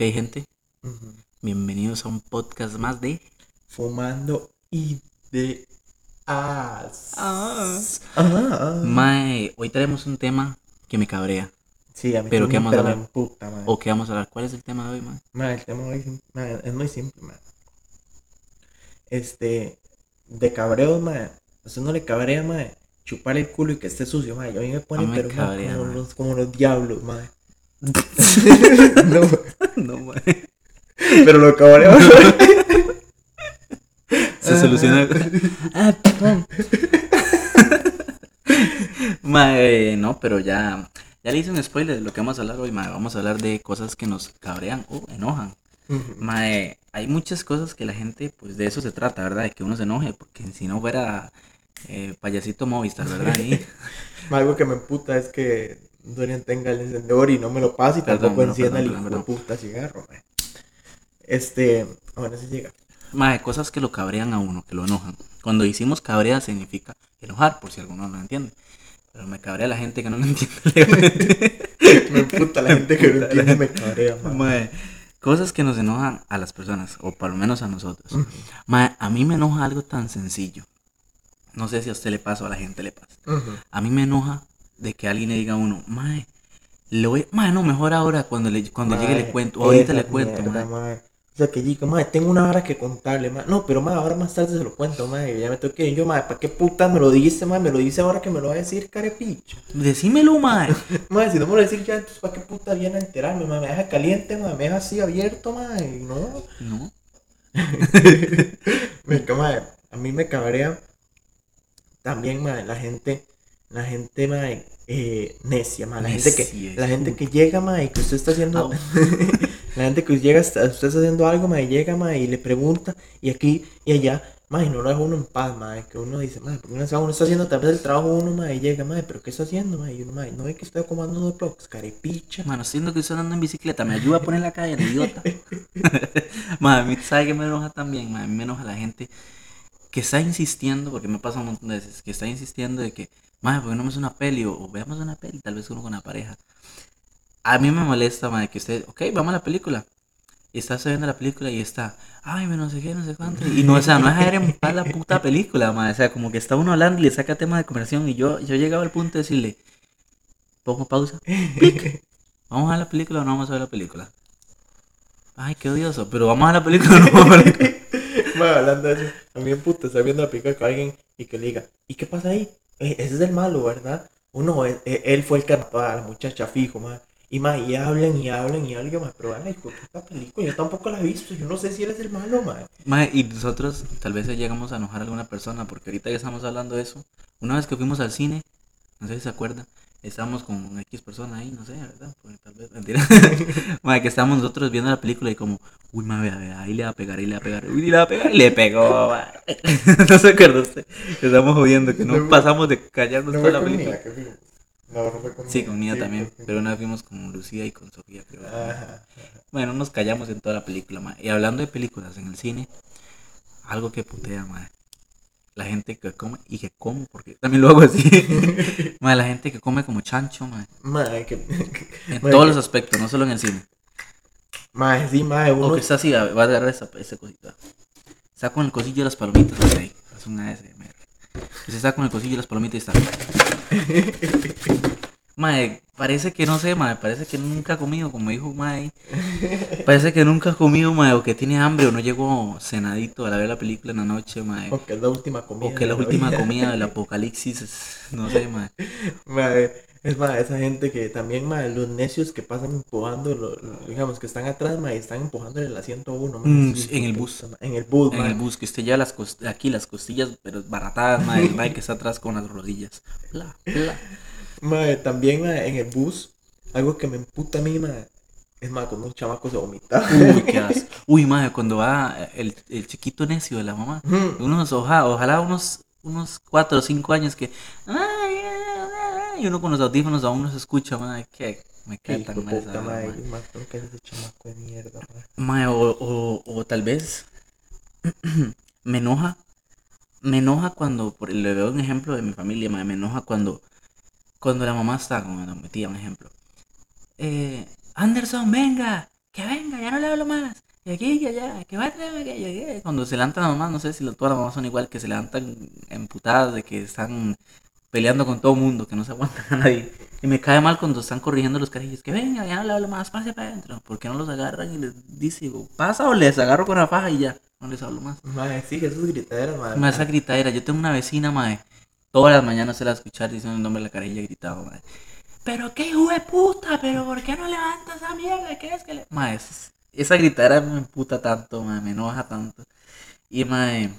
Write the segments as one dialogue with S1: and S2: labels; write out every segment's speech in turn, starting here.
S1: Ok, gente, bienvenidos a un podcast más de.
S2: Fumando ideas.
S1: Ah.
S2: Ah.
S1: Mae, hoy traemos un tema que me cabrea.
S2: Sí, a mí
S1: Pero ¿qué vamos a hablar? ¿O qué vamos a hablar? ¿Cuál es el tema de hoy, mae?
S2: Man, el tema hoy es, muy simple, man. Este, de cabreos, man. A usted no le cabrea, man. Chupar el culo y que esté sucio, man. Y a mí me pone, pero como, los, como los diablos, no, pero lo cabreo.
S1: Se soluciona. ah, perdón. mae, no, pero ya. Ya le hice un spoiler de lo que vamos a hablar hoy, mae. Vamos a hablar de cosas que nos cabrean o enojan.
S2: Ujú.
S1: Mae, hay muchas cosas que la gente, pues de eso se trata, ¿verdad? De que uno se enoje, porque si no fuera eh, payasito Movistar, ¿verdad? Ahí.
S2: Algo que me emputa es que Dorian tenga el encendedor y no me lo pase y tampoco
S1: perdón,
S2: encienda el hijo puta cigarro, man. Este, bueno, sí llega.
S1: Mae, cosas que lo cabrean a uno, que lo enojan. Cuando decimos cabrea significa enojar, por si alguno no lo entiende. Pero me cabrea la gente que no lo entiende.
S2: Me emputa la gente que no
S1: Puta,
S2: entiende, me cabrea, man.
S1: Mae, cosas que nos enojan a las personas, o por lo menos a nosotros. Mae, a mí me enoja algo tan sencillo. No sé si a usted le pasa o a la gente le pasa. A mí me enoja de que alguien le diga a uno, mae, le voy, mae, no, mejor ahora cuando le, cuando llegue le
S2: Mae,
S1: cuento, ahorita le cuento,
S2: mierda,
S1: mae.
S2: mae. O sea, que diga, madre, tengo una hora que contarle, mae. No, pero, madre, ahora más tarde se lo cuento, madre. Ya me tengo que ir yo, madre. ¿Para qué puta me lo dice, madre? Me lo dice ahora que me lo va a decir, carepicho.
S1: Decímelo, mae.
S2: Madre, si no me lo dice ya, entonces, ¿para qué puta viene a enterarme, madre? Me deja caliente, madre. Me deja así abierto, madre. No.
S1: No.
S2: Me, madre, a mí me cabrea también, madre, la gente, la gente, madre, eh, necia, madre. La gente que, la gente que llega, madre, y que usted está haciendo, la gente que llega, usted está haciendo algo, madre, llega, madre, y le pregunta, y aquí y allá, madre, no lo deja uno en paz, madre, que uno dice, madre, ¿por qué no está- uno está haciendo tal vez el trabajo uno, madre, y llega, madre, pero ¿qué está haciendo, madre? Y uno, madre, no ve que estoy comando unos blogs, carepicha.
S1: Mano, siento que estoy andando en bicicleta, me ayuda a poner la calle, idiota. Mí, ¿sabe qué me enoja también? Mí me enoja la gente que está insistiendo, porque me pasa un montón de veces, que está insistiendo de que, madre, ¿por qué no vemos una peli? O, veamos una peli, tal vez uno con la pareja. A mí me molesta, madre, que usted, ok, vamos a la película. Y está viendo la película y está, ay, me no sé qué, no sé cuánto. Y no, o sea, no es dejar en paz la puta película, madre. O sea, como que está uno hablando y le saca tema de conversación. Y yo, yo llegaba al punto de decirle, pongo pausa, ¿Vamos a la película o no vamos a ver la película? Ay, qué odioso, pero vamos a la película o no vamos a ver la película.
S2: Madre, hablando de a mí puta viendo la película con alguien y que le diga, ¿y qué pasa ahí? Ese es el malo, ¿verdad? Uno, él, él fue el que mató a la muchacha fijo, madre. Y más, y hablan y hablan y hablan, madre, pero ay, puta película, yo tampoco la he visto, yo no sé si él es el malo, madre.
S1: Mae, y nosotros tal vez llegamos a enojar a alguna persona, porque ahorita ya estamos hablando de eso. Una vez que fuimos al cine, no sé si se acuerdan, estábamos con X persona ahí, no sé, ¿verdad? Porque tal vez, mentira. Mae, que estábamos nosotros viendo la película y como, uy, vea, ahí le va a pegar, ahí le va a pegar, uy, le va a pegar, y le pegó, no se acuerda usted, que estamos jodiendo, que no
S2: No,
S1: pasamos de callarnos
S2: No
S1: toda la película.
S2: No, no fue con
S1: Sí, con
S2: Sí,
S1: también, pero una vez fuimos con Lucía y con Sofía, creo.
S2: Ajá.
S1: Bueno, nos callamos en toda la película, mae. Y hablando de películas en el cine, algo que putea, mae. La gente que come y que como, porque también lo hago así. mae, la gente que come como chancho, mae.
S2: Madre, que...
S1: En
S2: Mae,
S1: todos
S2: que-
S1: los aspectos, no solo en el cine.
S2: Madre, sí, madre,
S1: O
S2: uno...
S1: que está así, va a agarrar esa, esa cosita. Está con el cosillo de las palomitas, ok. Es una S, Que se está con el cosillo de las palomitas y está. Mae, parece que no sé, mae, parece que nunca ha comido, como dijo Mae. Parece que nunca ha comido, mae, o que tiene hambre o no llegó cenadito a la ver la película en la noche, mae.
S2: O que es la última comida.
S1: O que la
S2: de
S1: última
S2: vida.
S1: comida del apocalipsis, es- no sé, mae.
S2: Madre, es más, esa gente que también, madre, los necios que pasan empujando, lo- lo- digamos, que están atrás, madre, están empujando el asiento uno, madre,
S1: Mm,
S2: sí,
S1: en el bus.
S2: En el bus,
S1: En el bus, que usted ya las cos- aquí las costillas, pero baratadas, mae, el mae que está atrás con las rodillas. Bla, bla.
S2: Madre, también, madre, en el bus, algo que me emputa a mí, madre, es más, cuando un chamaco se vomita.
S1: Uy, qué asco. Uy, mae, cuando va el, el chiquito necio de la mamá.
S2: Mm,
S1: Unos, oja- ojalá unos, unos cuatro o cinco años que. Y uno con los audífonos aún no se escucha, mae, que me cae tan mal
S2: puta, madre,
S1: mae.
S2: más tengo que hacer ese chamaco de mierda, madre.
S1: Mae, o, o, o tal vez me enoja. Me enoja cuando, por, le veo un ejemplo de mi familia, mae, me enoja cuando, cuando la mamá está, como mi tía, un ejemplo. Eh, Anderson, venga, que que venga, ya no le hablo más. Y aquí, que allá, que va a traerme que Cuando se levantan las mamás, no sé si todas las mamás son igual, que se levantan emputadas de que están peleando con todo el mundo, que no se aguantan a nadie. Y me cae mal cuando están corrigiendo los carajillos, que venga, ya no le hablo más, pase para adentro. ¿Por qué no los agarran y les dice, pasa o les agarro con la faja y ya, no les hablo más?
S2: Madre, sí, eso es gritadera, madre.
S1: Madre, esa gritadera, yo tengo una vecina, madre, todas las mañanas se la escuchar diciendo el nombre de la carajilla gritado, madre. Pero qué hijo de puta, pero ¿por qué no levantas esa mierda? ¿Qué es que le.? Madre, esa gritadera me emputa tanto, madre, me enoja tanto. Y, madre,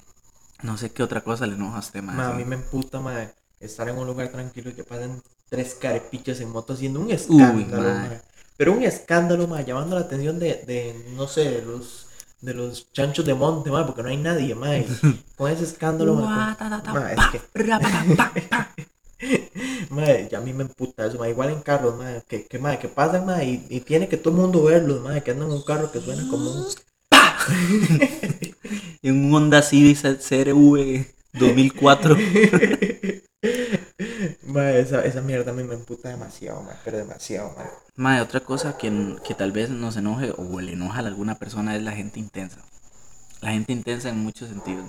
S1: no sé qué otra cosa le enoja a usted, madre.
S2: a mí me emputa, madre estar en un lugar tranquilo y que pasen tres carepichas en moto haciendo un escándalo, Pero un escándalo, ma, llamando la atención de, de no sé, de los de los chanchos de monte, ma, porque no hay nadie, ma. Con ese escándalo, ma, es que... ya a mí me emputa eso, ma. Igual en carros, ma, que, que, ma, que pasan, ma, y, y, tiene que todo el mundo verlos, ma, que andan en un carro que suena como un...
S1: en un Honda Civic CRV 2004.
S2: Esa, esa mierda a mí me emputa demasiado, pero demasiado,
S1: ma. otra cosa que, que tal vvez nos enoje o le enoja a alguna persona es la gente intensa. La gente intensa en muchos sentidos,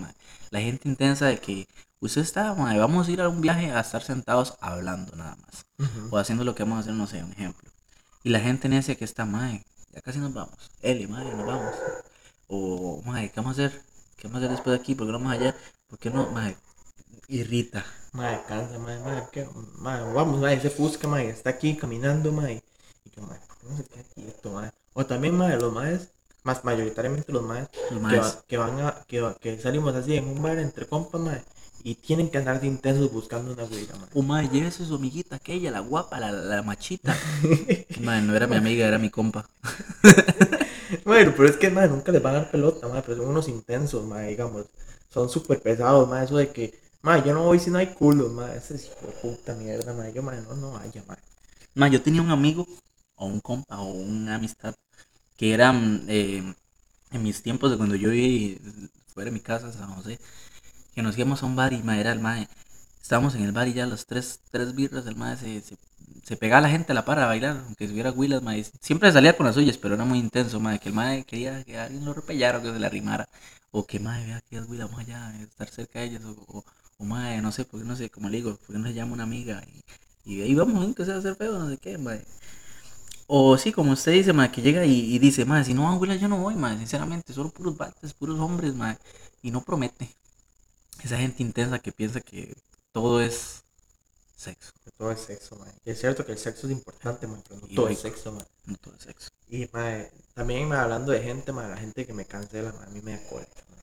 S1: La gente intensa de que usted está, vamos a ir a un viaje a estar sentados hablando nada más. O haciendo lo que vamos a hacer, no sé, un ejemplo. Y la gente necia que está, madre, ya casi nos vamos. Eli, madre, nos vamos. O, madre, ¿qué vamos a hacer? ¿Qué vamos a hacer después de aquí? ¿Por qué no vamos allá? ¿Por qué no, madre? Irrita.
S2: Madre, cansa, madre, madre, ¿qué? Madre, vamos, madre, ese Fusca, madre, está aquí caminando, madre. Y yo, madre, ¿por qué no se queda quieto, madre? O también, madre, los madres, más mayoritariamente los madres, que, van a, que, que salimos así en un bar entre compas, madre. Y tienen que andar de intensos buscando una güera, madre.
S1: O madre, llévese su amiguita, aquella, la guapa, la, la machita. madre, no era mi amiga, era mi compa.
S2: bueno, pero es que, madre, nunca les van a dar pelota, madre, pero son unos intensos, madre, digamos son súper pesados, más eso de que, ma, yo no voy si no hay culo, ma, ese es puta mierda, ma, yo, ma, no, no vaya, ma.
S1: Ma, yo tenía un amigo, o un compa, o una amistad, que era eh, en mis tiempos de cuando yo vivía fuera de mi casa, San José, que nos íbamos a un bar y, ma, era el ma, estábamos en el bar y ya los tres, tres birras, el ma se, se, se pegaba a la gente a la para a bailar, aunque hubiera huilas, ma, siempre salía con las suyas, pero era muy intenso, ma, que el ma quería que alguien lo repellara o que se le arrimara o que madre, vea que vamos allá, estar cerca de ellas, o, o, madre, no sé, porque no sé, como le digo, porque no se llama una amiga y, y ahí vamos, que sea hacer feo, no sé qué, madre. O sí, como usted dice, madre, que llega y, dice, madre, si no van a yo no voy, madre, sinceramente, solo puros bates, puros hombres, madre, y no promete. Esa gente intensa que piensa que todo es sexo.
S2: todo es sexo, madre. Y es cierto que el sexo es importante, madre, pero no todo es sexo, madre.
S1: No todo es sexo.
S2: Y, madre, también hablando de gente, madre, la gente que me cancela, madre, a mí me da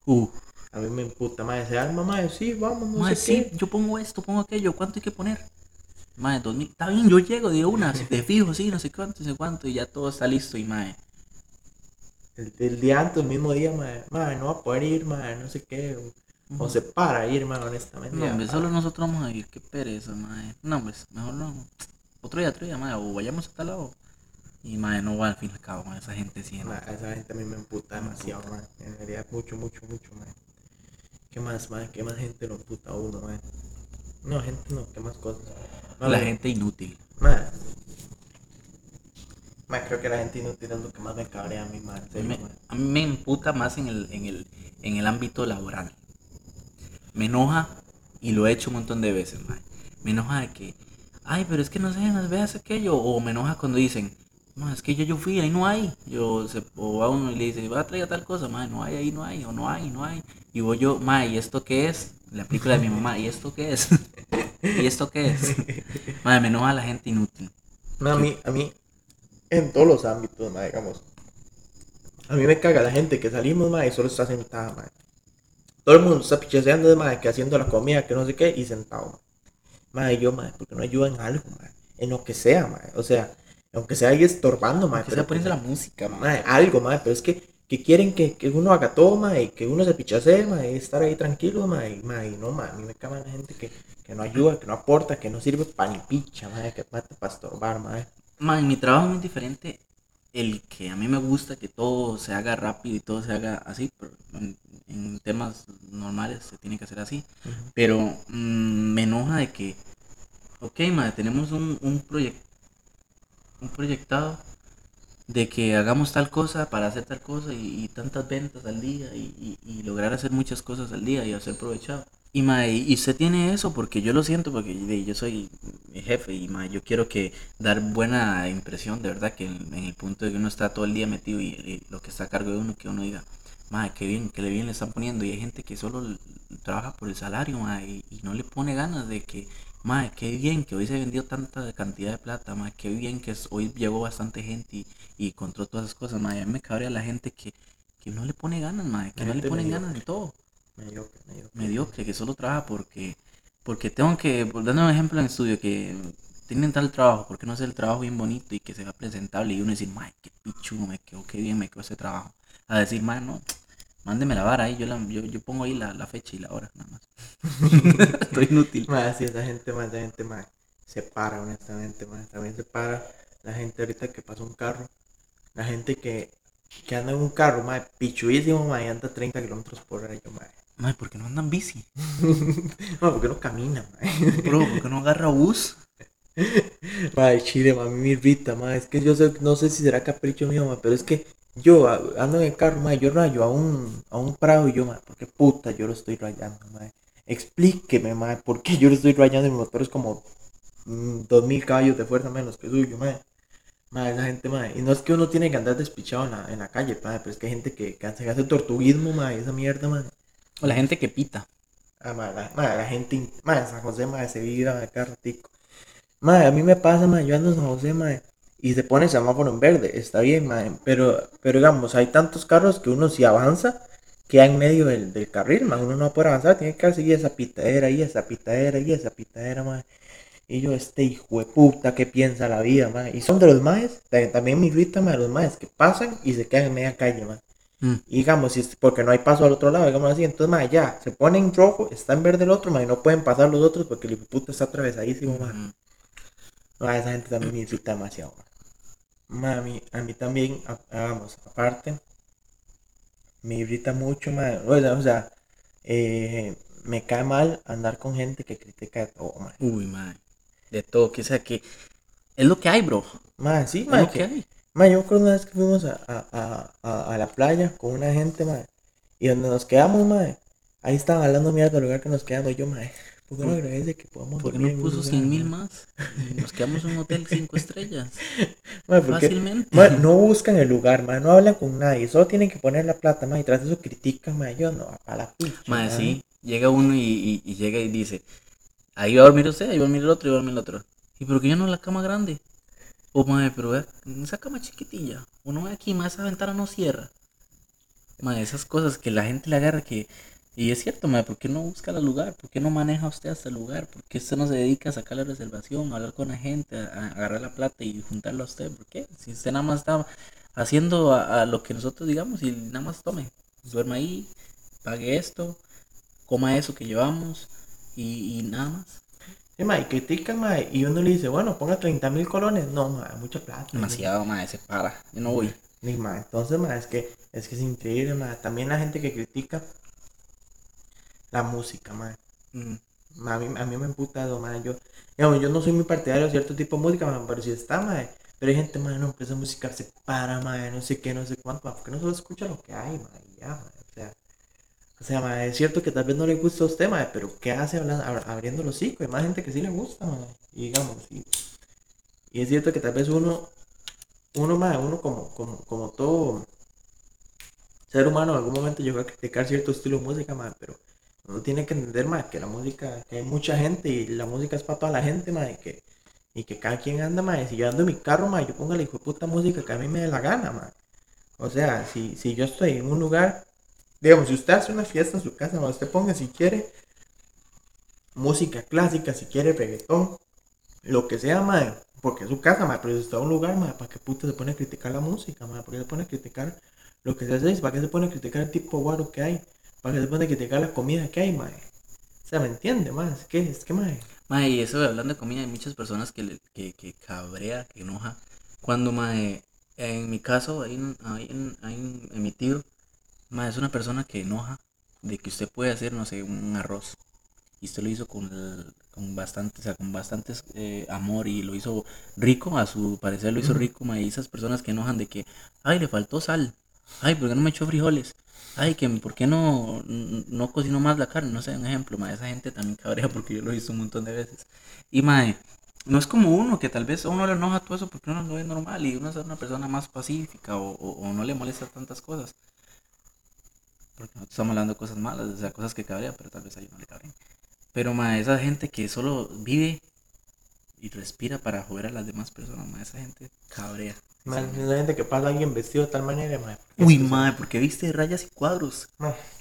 S1: Uh.
S2: A mí me emputa, madre, se arma, madre, sí, vamos, no
S1: madre, sí, yo pongo esto, pongo aquello, ¿cuánto hay que poner? Madre, 2000, está bien, yo llego de una, de fijo, sí, no sé cuánto, no sé cuánto, y ya todo está listo, y madre.
S2: El, día antes, el mismo día, madre, madre, no va a poder ir, madre, no sé qué, o, se para ir, madre, honestamente.
S1: No, hombre, solo nosotros vamos a ir, qué pereza, madre. No, hombre, mejor no. Otro día, otro día, madre, o vayamos a tal lado. Y madre, no va al fin y al cabo, madre, esa gente sí.
S2: esa gente a mí me emputa demasiado, madre. En realidad, mucho, mucho, mucho, madre. ¿Qué más, madre? ¿Qué más gente lo emputa a uno, madre? No, gente no, ¿qué más cosas?
S1: la gente inútil.
S2: Madre. Madre, creo que la gente inútil es lo que más me cabrea a mí, madre.
S1: a mí me emputa más en el, en, el, en el ámbito laboral. Me enoja y lo he hecho un montón de veces, madre. Me enoja de que, ay, pero es que no sé, no veas aquello. O me enoja cuando dicen, no, es que yo, yo fui, ahí no hay. Yo, se, o a uno y le dice, va a traer tal cosa, madre, no hay, ahí no hay, o no hay, no hay. Y voy yo, madre, ¿y esto qué es? La película de mi mamá, ¿y esto qué es? ¿Y esto qué es? Madre, me enoja la gente inútil.
S2: No, a mí, a mí, en todos los ámbitos, madre, digamos. A mí me caga la gente que salimos, madre, y solo está sentada, madre. Todo el mundo está picheseando, madre, que haciendo la comida, que no sé qué, y sentado, madre. yo, madre, porque no ayudan en algo, madre. En lo que sea, madre. O sea, aunque sea ahí estorbando, madre.
S1: Que sea poniendo la música,
S2: madre. Algo, madre, pero es que, que quieren que, que uno haga todo, madre, que uno se pichase, madre, y estar ahí tranquilo, madre, y no, madre, a mí me caga la gente que, que no ayuda, que no aporta, que no sirve para ni picha, madre, que mate para estorbar, madre.
S1: Madre, mi trabajo es muy diferente. El que a mí me gusta que todo se haga rápido y todo se haga así, pero en, temas normales se tiene que hacer así. Pero mm, me enoja de que, ok, madre, tenemos un, un proyecto un proyectado de que hagamos tal cosa para hacer tal cosa y, tantas ventas al día y, lograr hacer muchas cosas al día y hacer provechado. Y, ma, y, usted tiene eso porque yo lo siento, porque yo soy jefe y ma, yo quiero que dar buena impresión, de verdad, que en, el punto de que uno está todo el día metido y, lo que está a cargo de uno, que uno diga, ma, qué bien, le bien le están poniendo. Y hay gente que solo trabaja por el salario y, no le pone ganas de que, ma, qué bien que hoy se vendió tanta cantidad de plata, ma, qué bien que hoy llegó bastante gente y, y encontró todas esas cosas. Ma, a mí me cabrea la gente que, que no le pone ganas, ma, que no le pone ganas en todo mediocre, mediocre. que solo trabaja porque, porque tengo que, dando un ejemplo en el estudio, que tienen tal trabajo, porque no hacer el trabajo bien bonito y que sea presentable y uno decir, ay, qué pichudo me quedó, qué bien me quedó ese trabajo. A decir, man, no, mándeme la vara ahí, yo, la, yo, yo pongo ahí la, la, fecha y la hora, nada más. Estoy inútil.
S2: Más, si esa gente, más, esa gente, más, se para, honestamente, más, también se para la gente ahorita que pasa un carro, la gente que, que anda en un carro, más, pichuísimo, más, y anda 30 kilómetros por hora, yo, más
S1: Mae, ¿por qué no andan bici?
S2: no, ¿por qué no camina,
S1: mae? Bro, ¿por qué no agarra bus?
S2: Mae, chile, mami, me irrita, mae. Es que yo sé, no sé si será capricho mío, mae, pero es que yo ando en el carro, mae, yo rayo a un, a un prado y yo, mae, ¿por qué puta yo lo estoy rayando, mae? Explíqueme, mae, ¿por qué yo lo estoy rayando? Mi motor es como mm, dos mil caballos de fuerza menos que suyo, mae. Mae, esa gente, mae. Y no es que uno tiene que andar despichado en la, en la calle, mae, pero es que hay gente que, que hace tortuguismo, mae, esa mierda, mae.
S1: O la gente que pita.
S2: Ah, madre, la, gente, madre, San José, madre, se vive acá ratico. Madre, a mí me pasa, madre, yo ando en San José, madre, y se pone el semáforo en verde, está bien, pero, pero digamos, hay tantos carros que uno si avanza, queda en medio del, del carril, madre, uno no poder avanzar, tiene que seguir esa pitadera y esa pitadera y esa pitadera, madre. Y yo, este hijo de puta, que piensa la vida, madre. Y son de los maes, también me irrita, madre, los maes que pasan y se quedan en media calle, madre. Mm. Y digamos, si es porque no hay paso al otro lado, digamos así, entonces, ma, ya, se pone en rojo, está en verde el otro, ma, y no pueden pasar los otros porque el puto está atravesadísimo, ma. No, esa gente también me irrita demasiado, ma. a, mí, a también, vamos, aparte, me irrita mucho, ma. O sea, eh, me cae mal andar con gente que critica de todo.
S1: Uy, ma. De todo, que sea que es lo que hay, bro.
S2: Ma, sí, ma. Es lo que hay Ma, yo recuerdo una vez que fuimos a, a, a, a la playa con una gente, ma, y donde nos quedamos, ma, ahí estaban hablando mierda del lugar que nos quedamos. Yo, ma, ¿por qué no agradece que podamos
S1: ¿Por qué no puso 100 mil más? nos quedamos en un hotel 5 estrellas. Porque,
S2: Fácilmente. No buscan el lugar, ma, no hablan con nadie, solo tienen que poner la plata, ma, y tras eso critican, ma, yo no, a la
S1: pucha. Ma, sí, llega uno y, y, y, llega y dice, ahí va a dormir usted, ahí va a dormir el otro, ahí va a dormir el otro. ¿Y por qué ya no la cama grande? Oh, madre, pero ve, esa cama chiquitilla. Uno ve aquí, más esa ventana no cierra. Madre, esas cosas que la gente le agarra que. Y es cierto, madre, ¿por qué no busca el lugar? ¿Por qué no maneja usted hasta el lugar? ¿Por qué usted no se dedica a sacar la reservación, a hablar con la gente, a, agarrar la plata y juntarlo a usted? ¿Por qué? Si usted nada más está haciendo a, lo que nosotros digamos y nada más tome, duerma ahí, pague esto, coma eso que llevamos y nada más.
S2: Ma, y critican, ma, y uno le dice, bueno, ponga 30 mil colones. No, ma, mucha plata.
S1: Demasiado, ma, se para. Yo no voy.
S2: Ni, ma, entonces, ma, es que, es que es increíble, ma. También la gente que critica la música, ma. Mm. a, mí, a mí me emputa eso, ma. Yo, digamos, yo no soy muy partidario de cierto tipo de música, pero si está, ma. Pero hay gente, ma, no, empieza a musicar, se para, ma, no sé qué, no sé cuánto, porque no solo escucha lo que hay, ma, y ya, ma. O sea, es cierto que tal vez no le gusta a usted, pero ¿qué hace hablando, abriendo los hocico? Hay más gente que sí le gusta, Y digamos, y, y es cierto que tal vez uno, uno, uno como, como, como todo ser humano en algún momento llegó a criticar cierto estilo de música, pero uno tiene que entender, más que la música, que hay mucha gente y la música es para toda la gente, y que, y que cada quien anda, más si yo ando en mi carro, yo pongo la hijo de puta música que a mí me dé la gana, O sea, si, si yo estoy en un lugar Digamos, si usted hace una fiesta en su casa, usted ponga si quiere música clásica, si quiere reggaetón, lo que sea, madre, porque es su casa, madre, pero si está en un lugar, madre, ¿para qué puta se pone a criticar la música, madre? ¿Por qué se pone a criticar lo que se hace? ¿Para qué se pone a criticar el tipo guaro que hay? ¿Para qué se pone a criticar la comida que hay, madre? O sea, ¿me entiende? Es que, es que, madre.
S1: Madre, y eso hablando de comida, hay muchas personas que, que, que cabrea, que enoja. Cuando, madre, en mi caso, hay, hay, hay, en mi tío, es una persona que enoja de que usted puede hacer, no sé, un arroz. Y usted lo hizo con, con bastante, o sea, con bastantes eh, amor y lo hizo rico, a su parecer lo hizo rico, ma, y esas personas que enojan de que, ay, le faltó sal, ay, ¿por qué no me echó frijoles? Ay, que ¿por qué no, no cocinó más la carne? No sé, un ejemplo, ma, esa gente también cabrea porque yo lo visto un montón de veces. Y, ma, no es como uno, que tal vez a uno le enoja todo eso porque uno no es normal y uno es una persona más pacífica o, o, no le molesta tantas cosas. Porque nosotros estamos hablando de cosas malas, o sea, cosas que cabrean, pero tal vez a ellos no le cabrían. Pero, ma, esa gente que solo vive y respira para joder a las demás personas, ma, esa gente cabrea.
S2: Ma, esa gente que pasa a alguien vestido de tal manera, ma.
S1: Uy, ma, porque viste rayas y cuadros.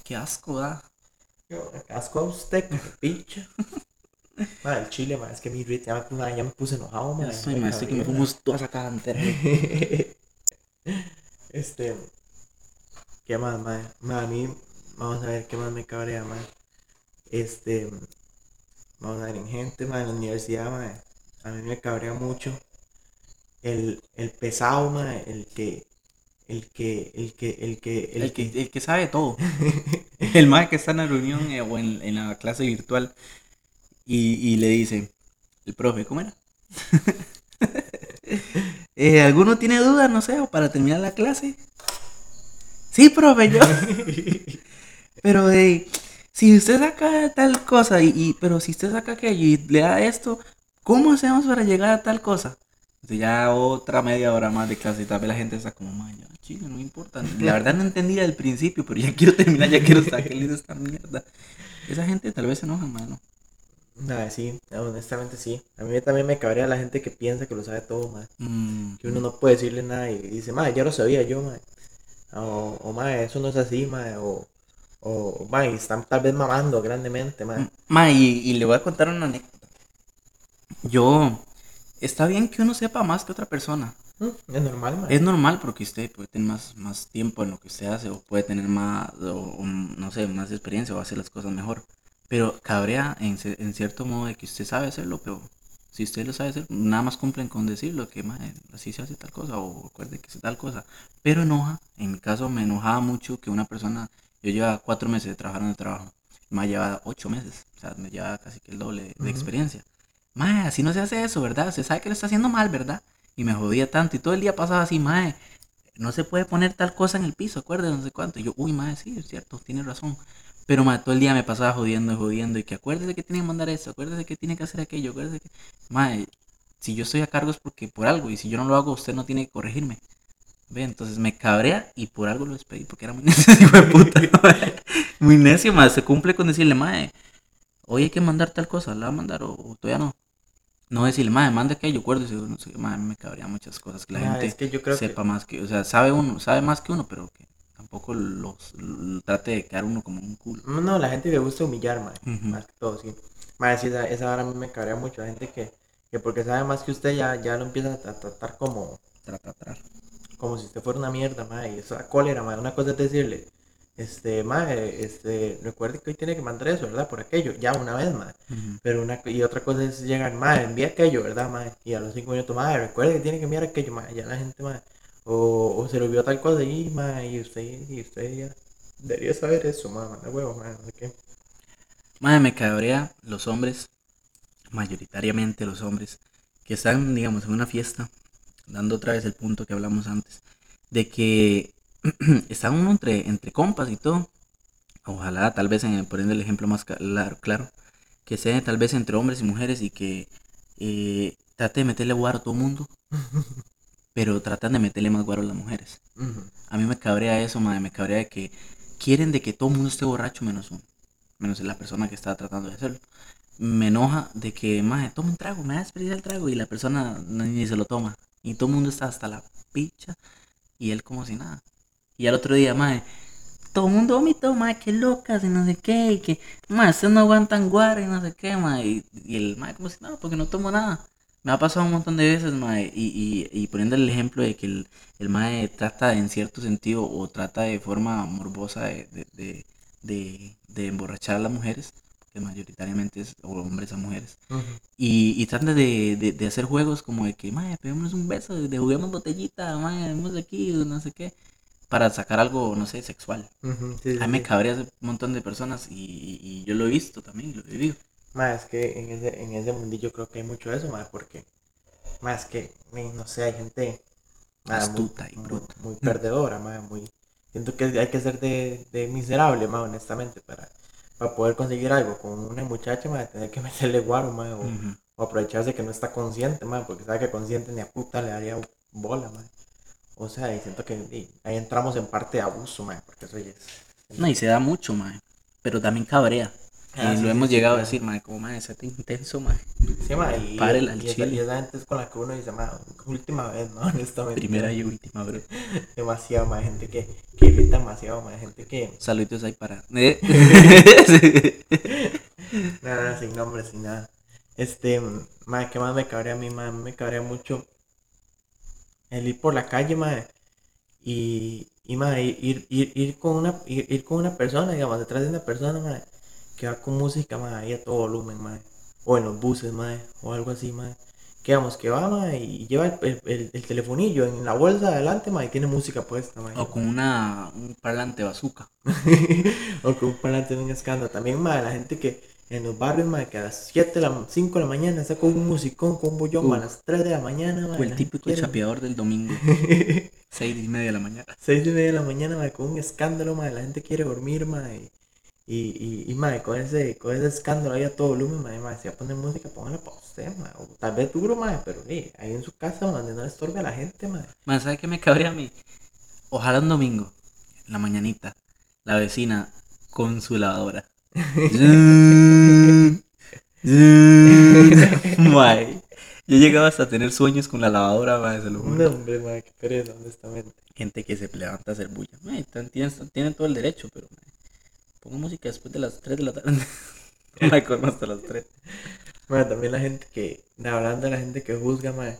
S1: Qué asco da.
S2: Qué asco a usted, picha. ma, el chile, ma, es que mi ya me, ya me puse enojado, ma.
S1: Estoy, ma, estoy que me fuimos toda esa caja entera.
S2: este. ¿Qué más, ma? Ma, a mí, vamos a ver qué más me cabrea, ma. Este. Vamos a ver, en gente, en la universidad, a mí me cabrea mucho el, el pesado, el que, el que, el que, el que,
S1: el, que, el que sabe todo. el más que está en la reunión eh, o en, la clase virtual y, le dice, el profe, ¿cómo era? Eh, ¿Alguno tiene dudas, no sé, o para terminar la clase? Sí, profe, yo. Pero, eh, si usted saca tal cosa, y, pero si usted saca aquello y le da esto, ¿cómo hacemos para llegar a tal cosa? Entonces ya otra media hora más de clase y tal vez la gente está como, ya, chile, no importa. La verdad no entendía el principio, pero ya quiero terminar, ya quiero sacar de esta mierda. Esa gente tal vez se enoja, mano.
S2: Nada, sí, honestamente sí. A mí también me cabrea la gente que piensa que lo sabe todo, man. Mm. Que uno no puede decirle nada y dice, madre, ya lo sabía yo, man. O, o madre, eso no es así, madre. O, o, ma, están tal vez mamando grandemente, ma.
S1: Ma, y, le voy a contar una anécdota. Yo, está bien que uno sepa más que otra persona.
S2: Mm, es normal, ma.
S1: Es normal porque usted puede tener más, más tiempo en lo que usted hace o puede tener más, o, no sé, más experiencia o hacer las cosas mejor. Pero cabrea en, en cierto modo de que usted sabe hacerlo, pero si usted lo sabe hacer, nada más cumplen con decirlo que así se hace tal cosa o recuerde que es tal cosa. Pero enoja, en mi caso me enojaba mucho que una persona yo llevaba cuatro meses de trabajar en el trabajo. Más lleva ocho meses. O sea, me lleva casi que el doble de experiencia. Mae, así no se hace eso, ¿verdad? Se sabe que lo está haciendo mal, ¿verdad? Y me jodía tanto. Y todo el día pasaba así, mae, no se puede poner tal cosa en el piso, acuérdate, no sé cuánto. Y yo, uy, mae, sí, es cierto, tiene razón. Pero mae, todo el día me pasaba jodiendo y jodiendo. Y que acuérdese que tiene que mandar eso, acuérdese que tiene que hacer aquello, acuérdese que. Mae, si yo estoy a cargo es porque por algo. Y si yo no lo hago, usted no tiene que corregirme. Ve, entonces me cabrea y por algo lo despedí porque era muy necio, hijo de puta. muy necio, más se cumple con decirle, mae, hoy hay que mandar tal cosa, la va a mandar o, todavía no. No decirle, madre, manda que yo acuerdo, no sé, madre, me cabrea muchas cosas que la gente sepa más que, o sea, sabe uno, sabe más que uno, pero que tampoco los, trate de quedar uno como un culo.
S2: No, la gente le gusta humillar, madre, más que todo, sí. Madre, sí, esa, esa hora me cabrea mucho, la gente que, que porque sabe más que usted ya, ya lo empieza a tratar como...
S1: Tratar
S2: como si usted fuera una mierda, madre, y esa cólera, madre, una cosa es decirle, este, madre, este, recuerde que hoy tiene que mandar eso, ¿verdad? Por aquello, ya una vez, madre, pero una, y otra cosa es llegar, madre, envía aquello, ¿verdad, madre? Y a los cinco minutos, madre, recuerde que tiene que enviar aquello, madre, ya la gente, madre, o, o se le olvidó tal cosa y, madre, y usted, y usted ya debería saber eso, madre, manda huevo, madre, no sé qué.
S1: Madre, me cabrea los hombres, mayoritariamente los hombres, que están, digamos, en una fiesta dando otra vez el punto que hablamos antes, de que está uno entre, entre compas y todo. Ojalá, tal vez, en, poniendo el ejemplo más claro, claro, que sea tal vez entre hombres y mujeres y que eh, trate de meterle guaro a todo mundo, pero tratan de meterle más guaro a las mujeres. A mí me cabrea eso, madre, me cabrea de que quieren de que todo el mundo esté borracho menos uno, menos la persona que está tratando de hacerlo. Me enoja de que, madre, toma un trago, me da desperdiciar el trago y la persona ni se lo toma. Y todo el mundo está hasta la picha. Y él como si nada. Y al otro día, madre, todo el mundo vomitó, madre, qué locas y no sé qué. Y que, madre, ustedes no aguantan guara y no sé qué, madre. Y, el madre como si nada, porque no tomo nada. Me ha pasado un montón de veces, madre. Y, y, poniendo el ejemplo de que el, el madre trata en cierto sentido o trata de forma morbosa de, de, de, de emborrachar a las mujeres mayoritariamente es hombres a mujeres. y, y tratan de, de, hacer juegos como de que, madre, peguémonos un beso, de juguemos botellita, madre, vamos aquí, no sé qué, para sacar algo, no sé, sexual. a mí me cabría un montón de personas y, y, yo lo he visto también, lo he vivido.
S2: Más es que en ese, en ese mundillo creo que hay mucho de eso, más porque más que, no sé, hay gente ma,
S1: Astuta
S2: muy,
S1: y bruta.
S2: muy perdedora, ma, muy siento que hay que ser de, de miserable, más honestamente, para, para poder conseguir algo con una muchacha, ma, tener que meterle guaro, ma, o, o aprovecharse que no está consciente, ma, porque sabe que consciente ni a puta le daría bola, ma. O sea, y siento que y, ahí entramos en parte de abuso, ma, porque eso ya es...
S1: No, y se da mucho, mae. Pero también cabrea.
S2: Ah,
S1: y
S2: sí,
S1: lo
S2: sí,
S1: hemos
S2: sí,
S1: llegado a decir, mae, como mae, sé intenso, mae.
S2: Sí, ma, y,
S1: Párela al
S2: y esa,
S1: chile.
S2: y esa gente es con la que uno dice, ma, última vez, no, honestamente.
S1: Primera y última, bro.
S2: demasiado más gente que, que irrita demasiado más gente que
S1: Saluditos ahí para. ¿Eh?
S2: nada, sin nombre, sin nada. Este, más que más me cabrea a mí, más me cabrea mucho el ir por la calle, más y, y más ir, ir, ir con una ir, ir con una persona, digamos, detrás de una persona, más que va con música, más ahí a todo volumen, más o en los buses, más o algo así, más que vamos, que va, y lleva el, el, el- el telefonillo en la bolsa de adelante, más y tiene música puesta, más
S1: o con una, un parlante bazooka.
S2: o con un parlante en un escándalo. También, madre, la gente que en los barrios, madre, que a las 7, la, 5 de la mañana está con un musicón, con un bollón,
S1: Uh.
S2: a las 3 de la mañana, madre.
S1: O el típico chapeador del domingo. Seis y media de la mañana.
S2: 6 y media de la mañana, madre, con un escándalo, madre, la gente quiere dormir, madre. Y, y, y, madre, con ese, con ese escándalo ahí a todo volumen, madre, madre, si va a poner música, póngala para usted, madre. O tal vez duro, madre, pero eh, ahí en su casa, donde no le estorbe a la gente, madre.
S1: Mae, ¿sabe qué me cabría a mí? Ojalá un domingo, en la mañanita, la vecina con su lavadora. Mae, yo llegaba hasta a tener sueños con la lavadora, mae, se lo juro.
S2: No, hombre, madre, qué pereza, honestamente.
S1: Gente que se levanta a hacer bulla. Mae, tienen, tienen todo el derecho, pero mae, pongo música después de las 3 de la tarde. Mae, como hasta las 3.
S2: Madre, también la gente que, hablando de la gente que juzga, madre.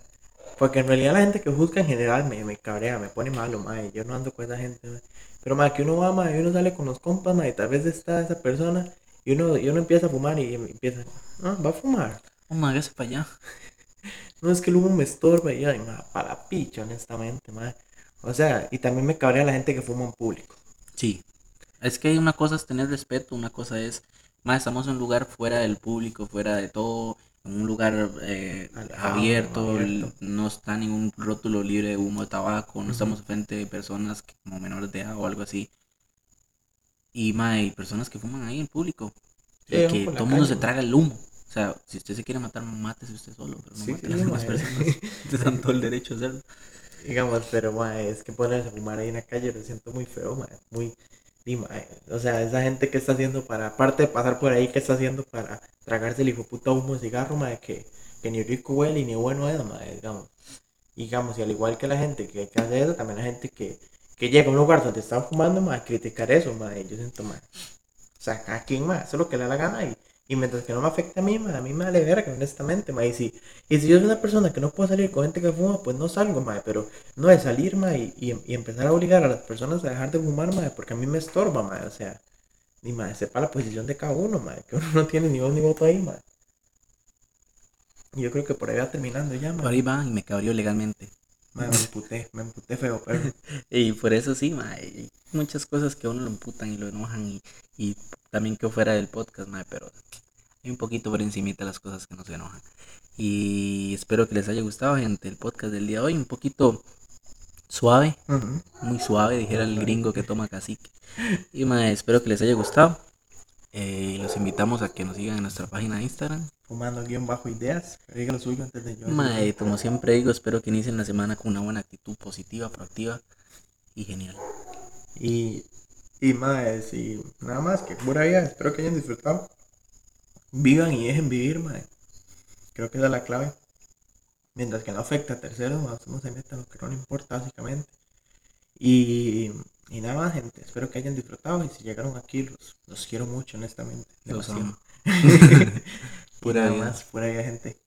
S2: Porque en realidad la gente que juzga en general me, me cabrea, me pone malo, madre. Yo no ando con esa gente. Pero, madre, que uno va, madre, y uno sale con los compas, y tal vez está esa persona, y uno, y uno empieza a fumar y empieza, ah, va a fumar.
S1: Oh, para allá.
S2: No es que el humo me estorba, y ay, para la picha, honestamente, madre. O sea, y también me cabrea la gente que fuma en público.
S1: Sí. Es que una cosa es tener respeto, una cosa es, más estamos en un lugar fuera del público, fuera de todo, en un lugar eh,
S2: Alejado,
S1: abierto, no está ningún rótulo libre de humo de tabaco, no estamos frente de personas que- como menores de edad o algo así. Y más hay personas que fuman ahí en público,
S2: Sí,
S1: que todo el mundo se traga el humo. O sea, si usted se quiere matar, mátese usted solo, pero no
S2: Sí,
S1: mate a las demás
S2: mae.
S1: personas. Te dan todo el derecho a hacerlo.
S2: Digamos, pero madre, es que ponerse a fumar ahí en la calle lo siento muy feo, madre, muy, y, mae, o sea, esa gente que está haciendo para, aparte de pasar por ahí, que está haciendo para tragarse el hijo puta humo de cigarro, madre, que, que ni rico huele y ni bueno es, madre, digamos. Y digamos, y al igual que la gente que, que hace eso, también la gente que, que llega a un lugar donde están fumando, madre, criticar eso, madre, yo siento, madre. O sea, a quien más, eso es lo que le da la gana y, y mientras que no me afecte a mí, madre, a mí me vale verga, honestamente, madre, y si, y si yo soy una persona que no puedo salir con gente que fuma, pues no salgo, madre, pero no de salir, madre, y, y, y empezar a obligar a las personas a dejar de fumar, madre, porque a mí me estorba, madre, o sea, y madre, sepa la posición de cada uno, madre, que uno no tiene ni voz ni voto ahí. Y yo creo que por ahí va terminando ya,
S1: Por
S2: madre.
S1: ahí va y me cabrió legalmente.
S2: Madre, me emputé, me emputé feo, pero
S1: Y por eso sí, muchas cosas que a uno lo emputan y lo enojan y, y también que fuera del podcast, mae, pero hay un poquito por encimita las cosas que nos enojan. Y espero que les haya gustado, gente, el podcast del día de hoy, un poquito suave, muy suave, dijera el gringo que toma cacique. Y mae, espero que les haya gustado. Eh, los invitamos a que nos sigan en nuestra página de Instagram.
S2: fumando guion bajo ideas, diga lo suyo antes de yo.
S1: Mae, como siempre digo, espero que inicien la semana con una buena actitud positiva, proactiva y genial.
S2: Y, y y nada más, que pura vida, espero que hayan disfrutado. Vivan y dejen vivir, madre. Creo que esa es la clave. Mientras que no afecta a terceros, más uno se meta en lo que no le importa, básicamente. Y, y nada más, gente, espero que hayan disfrutado. Y si llegaron aquí, los, los quiero mucho, honestamente.
S1: Los amo. Pura
S2: nada
S1: vida.
S2: más, pura vida, gente.